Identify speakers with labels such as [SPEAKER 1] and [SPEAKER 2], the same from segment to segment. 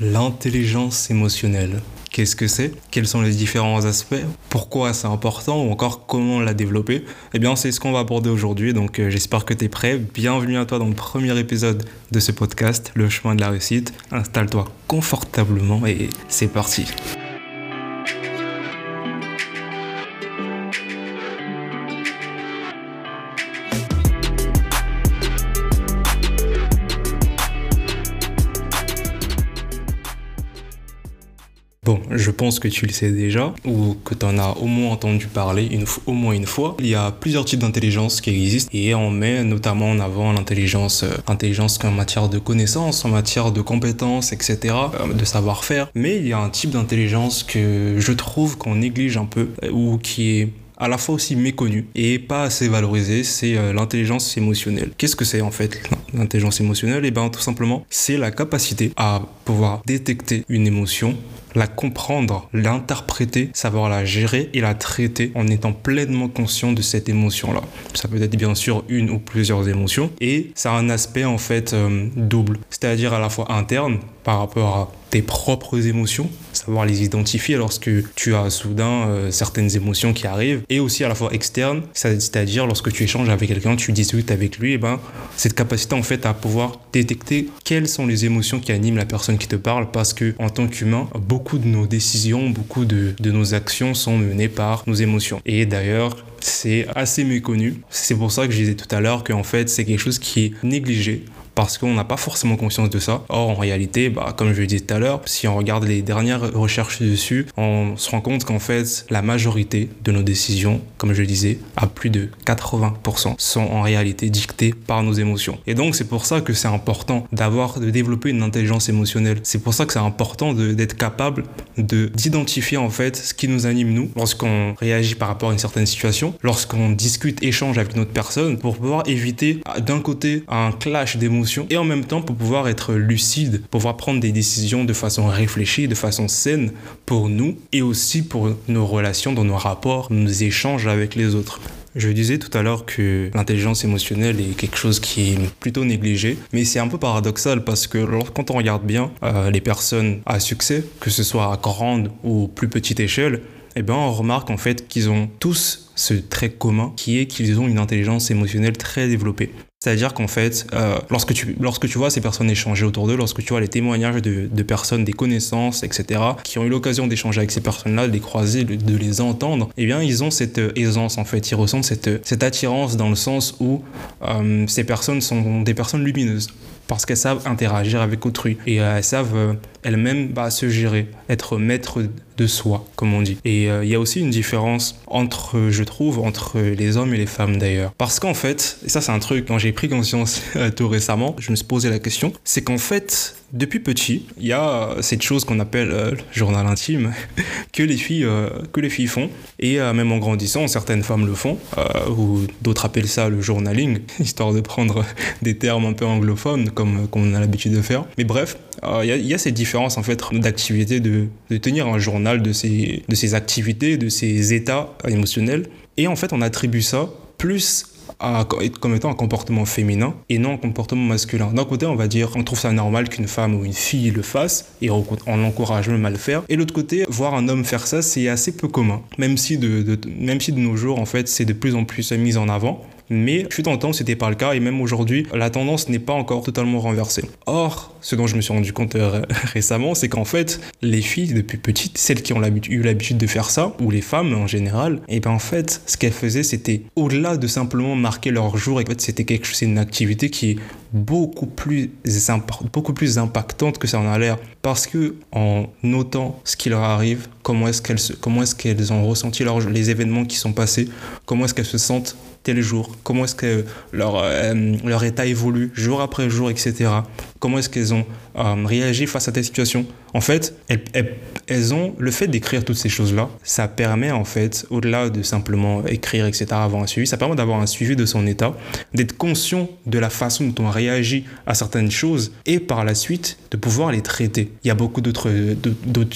[SPEAKER 1] L'intelligence émotionnelle. Qu'est-ce que c'est? Quels sont les différents aspects? Pourquoi c'est important? Ou encore comment la développer? Eh bien, c'est ce qu'on va aborder aujourd'hui. Donc, euh, j'espère que tu es prêt. Bienvenue à toi dans le premier épisode de ce podcast, Le chemin de la réussite. Installe-toi confortablement et c'est parti. Je pense que tu le sais déjà, ou que tu en as au moins entendu parler une, au moins une fois. Il y a plusieurs types d'intelligence qui existent et on met notamment en avant l'intelligence euh, intelligence en matière de connaissances, en matière de compétences, etc., euh, de savoir-faire. Mais il y a un type d'intelligence que je trouve qu'on néglige un peu, euh, ou qui est à la fois aussi méconnu et pas assez valorisé, c'est l'intelligence émotionnelle. Qu'est-ce que c'est en fait l'intelligence émotionnelle Et bien tout simplement, c'est la capacité à pouvoir détecter une émotion la comprendre, l'interpréter, savoir la gérer et la traiter en étant pleinement conscient de cette émotion-là. Ça peut être bien sûr une ou plusieurs émotions et ça a un aspect en fait euh, double, c'est-à-dire à la fois interne par rapport à tes propres émotions, savoir les identifier lorsque tu as soudain euh, certaines émotions qui arrivent, et aussi à la fois externe, c'est-à-dire lorsque tu échanges avec quelqu'un, tu discutes avec lui, et ben cette capacité en fait à pouvoir détecter quelles sont les émotions qui animent la personne qui te parle, parce que en tant qu'humain, beaucoup de nos décisions, beaucoup de, de nos actions sont menées par nos émotions. Et d'ailleurs, c'est assez méconnu. C'est pour ça que je disais tout à l'heure qu'en fait, c'est quelque chose qui est négligé parce qu'on n'a pas forcément conscience de ça. Or, en réalité, bah, comme je le disais tout à l'heure, si on regarde les dernières recherches dessus, on se rend compte qu'en fait, la majorité de nos décisions, comme je le disais, à plus de 80%, sont en réalité dictées par nos émotions. Et donc, c'est pour ça que c'est important d'avoir, de développer une intelligence émotionnelle. C'est pour ça que c'est important d'être capable de d'identifier en fait ce qui nous anime nous lorsqu'on réagit par rapport à une certaine situation, lorsqu'on discute, échange avec une autre personne, pour pouvoir éviter d'un côté un clash d'émotions et en même temps pour pouvoir être lucide, pour pouvoir prendre des décisions de façon réfléchie, de façon saine pour nous et aussi pour nos relations, dans nos rapports, nos échanges avec les autres. Je disais tout à l'heure que l'intelligence émotionnelle est quelque chose qui est plutôt négligé, mais c'est un peu paradoxal parce que quand on regarde bien euh, les personnes à succès, que ce soit à grande ou plus petite échelle, eh ben on remarque en fait qu'ils ont tous ce trait commun qui est qu'ils ont une intelligence émotionnelle très développée. C'est-à-dire qu'en fait, euh, lorsque, tu, lorsque tu vois ces personnes échanger autour d'eux, lorsque tu vois les témoignages de, personnes, des connaissances, etc., qui ont eu l'occasion d'échanger avec ces personnes-là, de les croiser, de, les entendre, eh bien, ils ont cette euh, aisance, en fait. Ils ressentent cette, cette attirance dans le sens où euh, ces personnes sont des personnes lumineuses parce qu'elles savent interagir avec autrui et elles savent elles-mêmes bah, se gérer, être maître de soi, comme on dit. Et il y a aussi une différence entre, je trouve, entre les hommes et les femmes d'ailleurs. Parce qu'en fait, et ça c'est un truc, quand j'ai pris conscience euh, tout récemment, je me suis posé la question, c'est qu'en fait, depuis petit, il y a cette chose qu'on appelle euh, le journal intime que les filles euh, que les filles font et même en grandissant, certaines femmes le font ou d'autres appellent ça le journaling, histoire de prendre des termes un peu anglophones comme, comme on a l'habitude de faire. Mais bref, il y, a cette différence en fait d'activité de, tenir un journal de ses, de ses activités, de ses états émotionnels et en fait on attribue ça plus comme étant un comportement féminin et non un comportement masculin. D'un côté, on va dire, on trouve ça normal qu'une femme ou une fille le fasse et on encourage même à le faire. Et l'autre côté, voir un homme faire ça, c'est assez peu commun. Même si de, même si de nos jours, en fait, c'est de plus en plus mis en avant. Mais fut en temps, c'était pas le cas et même aujourd'hui, la tendance n'est pas encore totalement renversée. Or, ce dont je me suis rendu compte euh, récemment, c'est qu'en fait, les filles depuis petites, celles qui ont eu l'habitude de faire ça, ou les femmes en général, et ben en fait, ce qu'elles faisaient, c'était au-delà de simplement marquer leur jour, et en fait, c'était quelque chose, c'est une activité qui est beaucoup plus, beaucoup plus impactante que ça en a l'air. Parce que en notant ce qui leur arrive, comment est-ce qu'elles, comment est-ce qu'elles ont ressenti les événements qui sont passés, comment est-ce qu'elles se sentent tel jour, comment est-ce que leur, euh, leur état évolue jour après jour, etc. Comment est-ce qu'elles ont euh, réagi face à telle situation? En fait, elles, elles, ont le fait d'écrire toutes ces choses-là, ça permet en fait, au-delà de simplement écrire, etc., avoir un suivi, ça permet d'avoir un suivi de son état, d'être conscient de la façon dont on réagit à certaines choses et par la suite de pouvoir les traiter. Il y a beaucoup d'autres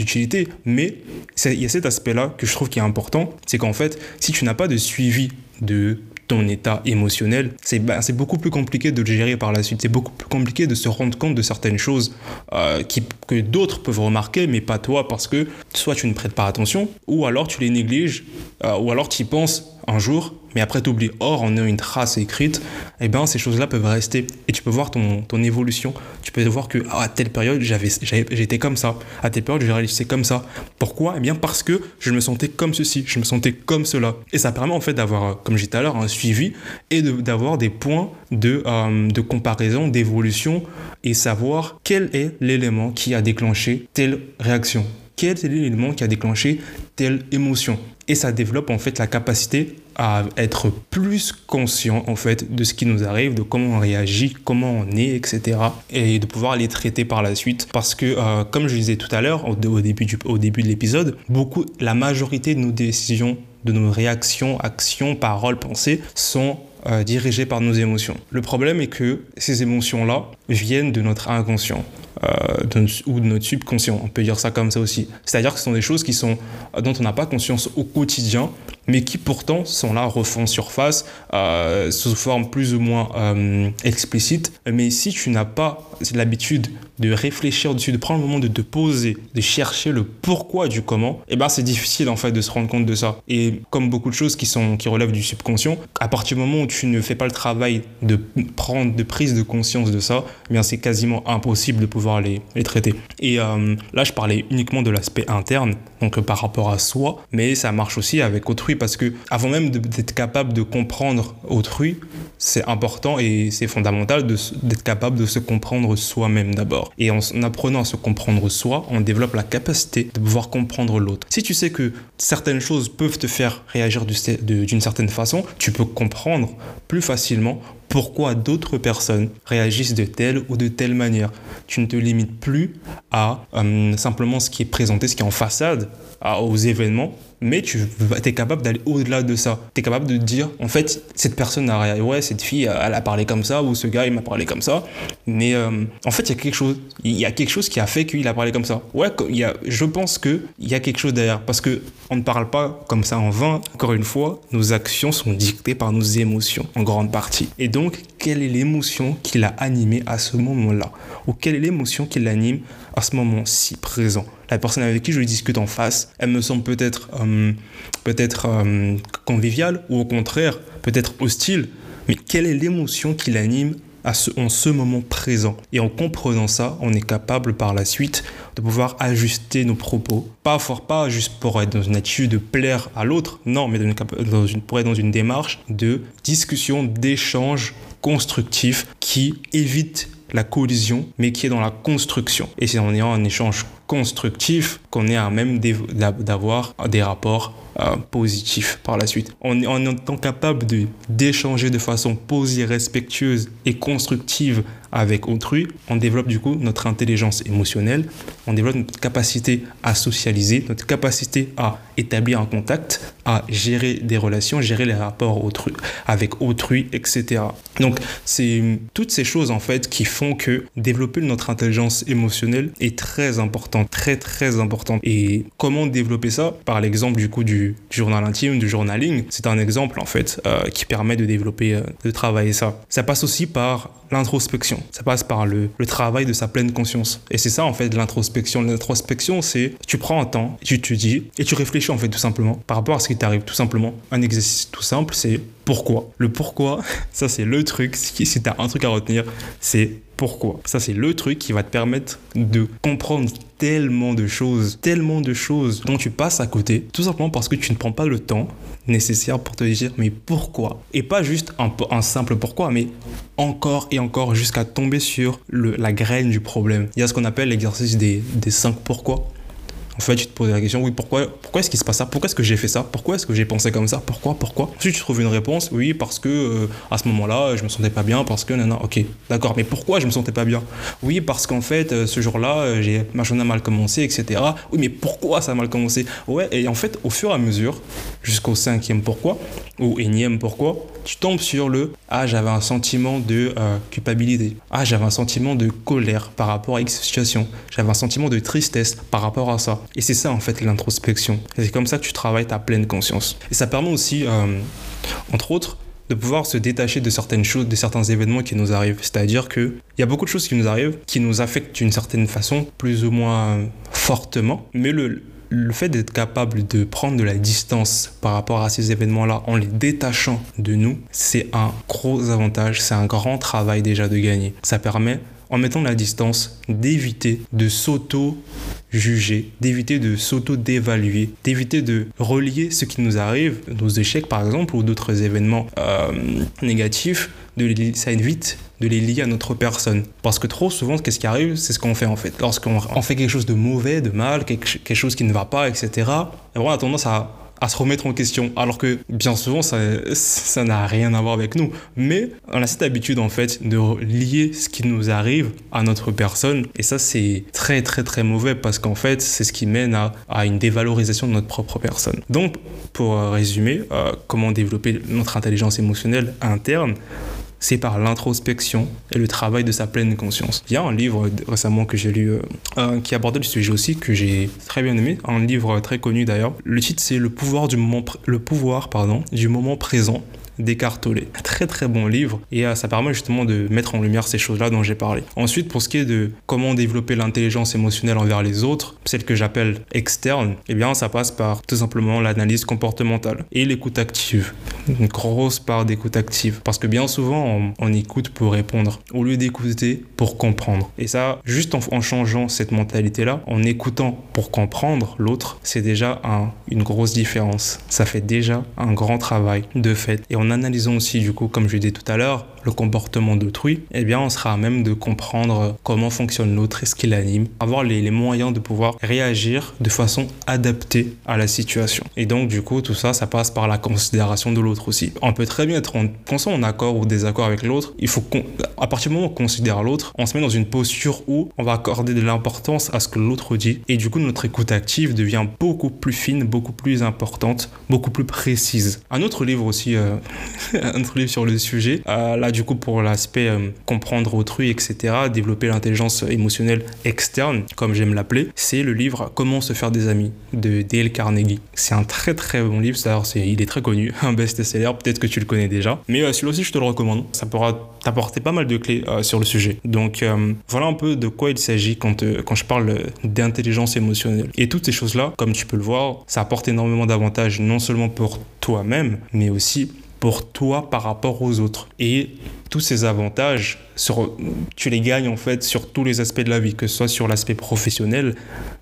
[SPEAKER 1] utilités, mais il y a cet aspect-là que je trouve qui est important, c'est qu'en fait, si tu n'as pas de suivi de ton état émotionnel, c'est bah, beaucoup plus compliqué de le gérer par la suite. C'est beaucoup plus compliqué de se rendre compte de certaines choses euh, qui, que d'autres peuvent remarquer, mais pas toi, parce que soit tu ne prêtes pas attention, ou alors tu les négliges, euh, ou alors tu y penses un jour, mais après tu oublies. Or, en ayant une trace écrite, eh ben, ces choses-là peuvent rester. Et tu peux voir ton, ton évolution. Tu peux voir que ah, à telle période, j'avais, j'étais comme ça. À telle période, je réalisais comme ça. Pourquoi? Eh bien, parce que je me sentais comme ceci, je me sentais comme cela. Et ça permet en fait d'avoir, comme j'ai dit tout à l'heure, un suivi et d'avoir des points de, euh, de comparaison, d'évolution et savoir quel est l'élément qui a déclenché telle réaction quel est l'élément qui a déclenché telle émotion? Et ça développe en fait la capacité à être plus conscient en fait de ce qui nous arrive, de comment on réagit, comment on est, etc. Et de pouvoir les traiter par la suite. Parce que, euh, comme je disais tout à l'heure, au, début, du, de l'épisode, beaucoup, la majorité de nos décisions, de nos réactions, actions, paroles, pensées sont euh, dirigées par nos émotions. Le problème est que ces émotions-là viennent de notre inconscient. Euh, ou de notre subconscient, on peut dire ça comme ça aussi. C'est-à-dire que ce sont des choses qui sont, dont on n'a pas conscience au quotidien, mais qui pourtant sont là, refont surface, euh, sous forme plus ou moins euh, explicite. Mais si tu n'as pas l'habitude de réfléchir dessus, de prendre le moment de te poser, de chercher le pourquoi du comment, eh ben c'est difficile en fait de se rendre compte de ça. Et comme beaucoup de choses qui sont qui relèvent du subconscient, à partir du moment où tu ne fais pas le travail de prendre de prise de conscience de ça, eh bien c'est quasiment impossible de pouvoir les, traiter. Et euh, là, je parlais uniquement de l'aspect interne, donc par rapport à soi, mais ça marche aussi avec autrui parce que avant même d'être capable de comprendre autrui, c'est important et c'est fondamental d'être capable de se comprendre soi-même d'abord. Et en, apprenant à se comprendre soi, on développe la capacité de pouvoir comprendre l'autre. Si tu sais que certaines choses peuvent te faire réagir d'une certaine façon, tu peux comprendre plus facilement pourquoi d'autres personnes réagissent de telle ou de telle manière. Tu ne te limites plus à euh, simplement ce qui est présenté, ce qui est en façade, aux événements, mais tu es capable d'aller au-delà de ça. Tu es capable de dire, en fait, cette personne a ouais, cette fille, elle a parlé comme ça, ou ce gars, il m'a parlé comme ça, mais euh, en fait, il y a quelque chose. Il y a quelque chose qui a fait qu'il a parlé comme ça. Ouais, y a, je pense qu'il y a quelque chose derrière, parce que on ne parle pas comme ça en vain. Encore une fois, nos actions sont dictées par nos émotions, en grande partie. Et donc, quelle est l'émotion qui l'a animé à ce moment-là? Ou quelle est l'émotion qui l'anime à ce moment-ci présent? La personne avec qui je discute en face, elle me semble peut-être euh, peut-être euh, conviviale ou au contraire peut-être hostile, mais quelle est l'émotion qui l'anime à ce, en ce moment présent? Et en comprenant ça, on est capable par la suite de pouvoir ajuster nos propos, pas fort pas juste pour être dans une attitude de plaire à l'autre, non, mais dans une, pour être dans une démarche de discussion, d'échange constructif qui évite la collision, mais qui est dans la construction. Et c'est en ayant un échange constructif qu'on est à même d'avoir des rapports euh, positifs par la suite. En, en étant capable d'échanger de façon posée, respectueuse et constructive avec autrui, on développe du coup notre intelligence émotionnelle, on développe notre capacité à socialiser, notre capacité à établir un contact, à gérer des relations, gérer les rapports autrui, avec autrui, etc. Donc c'est toutes ces choses en fait qui font que développer notre intelligence émotionnelle est très important, très très important. Et comment développer ça? Par l'exemple du coup du, journal intime, du journaling, c'est un exemple en fait euh, qui permet de développer, euh, de travailler ça. Ça passe aussi par l'introspection. Ça passe par le, le, travail de sa pleine conscience. Et c'est ça, en fait, l'introspection. L'introspection, c'est tu prends un temps, tu te dis, et tu réfléchis, en fait, tout simplement, par rapport à ce qui t'arrive, tout simplement. Un exercice tout simple, c'est pourquoi. Le pourquoi, ça, c'est le truc. Si, si tu as un truc à retenir, c'est pourquoi. Ça, c'est le truc qui va te permettre de comprendre tellement de choses, tellement de choses dont tu passes à côté, tout simplement parce que tu ne prends pas le temps nécessaire pour te dire mais pourquoi? Et pas juste un, simple pourquoi, mais encore et encore jusqu'à tomber sur le, la graine du problème. Il y a ce qu'on appelle l'exercice des, des 5 pourquoi. En fait, tu te poses la question, oui, pourquoi, pourquoi est-ce qu'il se passe ça? Pourquoi est-ce que j'ai fait ça? Pourquoi est-ce que j'ai pensé comme ça? Pourquoi Pourquoi? Ensuite, tu trouves une réponse, oui, parce que euh, à ce moment-là, je me sentais pas bien, parce que, non, non, ok, d'accord, mais pourquoi je me sentais pas bien? Oui, parce qu'en fait, euh, ce jour-là, euh, j'ai ma journée a mal commencé, etc. Oui, mais pourquoi ça a mal commencé? Ouais, et en fait, au fur et à mesure, jusqu'au cinquième pourquoi, ou énième pourquoi, tu tombes sur le Ah, j'avais un sentiment de culpabilité. Ah, j'avais un sentiment de colère par rapport à X situation. J'avais un sentiment de tristesse par rapport à ça. Et c'est ça en fait l'introspection. C'est comme ça que tu travailles ta pleine conscience. Et ça permet aussi, euh, entre autres, de pouvoir se détacher de certaines choses, de certains événements qui nous arrivent. C'est-à-dire qu'il y a beaucoup de choses qui nous arrivent, qui nous affectent d'une certaine façon, plus ou moins fortement, mais le, le fait d'être capable de prendre de la distance par rapport à ces événements-là en les détachant de nous, c'est un gros avantage, c'est un grand travail déjà de gagner. Ça permet en mettant la distance, d'éviter de s'auto-juger, d'éviter de s'auto-dévaluer, d'éviter de relier ce qui nous arrive, nos échecs par exemple, ou d'autres événements euh, négatifs, de ça évite de les lier à notre personne. Parce que trop souvent, qu'est-ce qui arrive? C'est ce qu'on fait en fait. Lorsqu'on fait quelque chose de mauvais, de mal, quelque, chose qui ne va pas, etc., on a tendance à à se remettre en question. Alors que bien souvent, ça, n'a rien à voir avec nous. Mais on a cette habitude en fait de lier ce qui nous arrive à notre personne. Et ça, c'est très très très mauvais parce qu'en fait, c'est ce qui mène à, à, une dévalorisation de notre propre personne. Donc, pour résumer, euh, comment développer notre intelligence émotionnelle interne c'est par l'introspection et le travail de sa pleine conscience. Il y a un livre récemment que j'ai lu euh, qui abordait le sujet aussi que j'ai très bien aimé, un livre très connu d'ailleurs. Le titre c'est Le pouvoir du moment le pouvoir pardon du moment présent décartolé. Très très bon livre et euh, ça permet justement de mettre en lumière ces choses-là dont j'ai parlé. Ensuite, pour ce qui est de comment développer l'intelligence émotionnelle envers les autres, celle que j'appelle externe, eh bien ça passe par tout simplement l'analyse comportementale et l'écoute active. Une grosse part d'écoute active parce que bien souvent on, écoute pour répondre au lieu d'écouter pour comprendre. Et ça, juste en, changeant cette mentalité-là, en écoutant pour comprendre l'autre, c'est déjà un, une grosse différence. Ça fait déjà un grand travail de fait. Et en analysant aussi, du coup, comme je dit tout à l'heure, le comportement d'autrui, eh bien, on sera à même de comprendre comment fonctionne l'autre et ce qui l'anime, avoir les, les, moyens de pouvoir réagir de façon adaptée à la situation. Et donc, du coup, tout ça, ça passe par la considération de l'autre aussi. On peut très bien être en, en accord ou désaccord avec l'autre. Il faut qu'à partir du moment où on considère l'autre, on se met dans une posture où on va accorder de l'importance à ce que l'autre dit. Et du coup, notre écoute active devient beaucoup plus fine, beaucoup plus importante, beaucoup plus précise. Un autre livre aussi, euh, un autre livre sur le sujet, euh, là, du coup, pour l'aspect euh, comprendre autrui, etc., développer l'intelligence émotionnelle externe, comme j'aime l'appeler, c'est le livre Comment se faire des amis de Dale Carnegie. C'est un très très bon livre, d'ailleurs, il est très connu, un best-seller, peut-être que tu le connais déjà. Mais euh, celui-là aussi, je te le recommande. Ça pourra t'apporter pas mal de clés euh, sur le sujet. Donc, voilà un peu de quoi il s'agit quand, quand je parle d'intelligence émotionnelle. Et toutes ces choses-là, comme tu peux le voir, ça apporte énormément d'avantages, non seulement pour toi-même, mais aussi pour toi par rapport aux autres. Et tous ces avantages, tu les gagnes en fait sur tous les aspects de la vie, que ce soit sur l'aspect professionnel,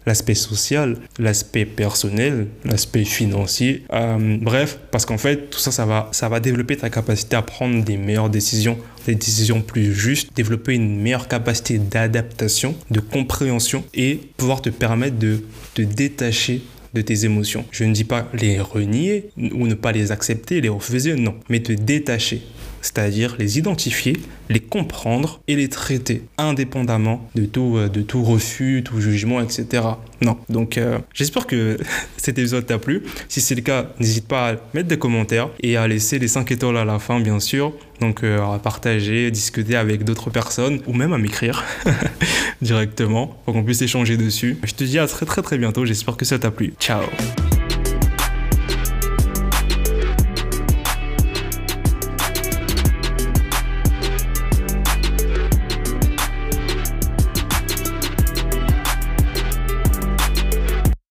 [SPEAKER 1] l'aspect social, l'aspect personnel, l'aspect financier. Euh, bref, parce qu'en fait, tout ça, ça va, ça va développer ta capacité à prendre des meilleures décisions, des décisions plus justes, développer une meilleure capacité d'adaptation, de compréhension et pouvoir te permettre de te détacher de tes émotions. Je ne dis pas les renier ou ne pas les accepter, les refuser, non, mais te détacher c'est-à-dire les identifier, les comprendre et les traiter indépendamment de tout, euh, de tout refus, tout jugement, etc. Non. Donc euh, j'espère que cet épisode t'a plu. Si c'est le cas, n'hésite pas à mettre des commentaires et à laisser les 5 étoiles à la fin, bien sûr. Donc euh, à partager, discuter avec d'autres personnes ou même à m'écrire directement pour qu'on puisse échanger dessus. Je te dis à très très très bientôt. J'espère que ça t'a plu. Ciao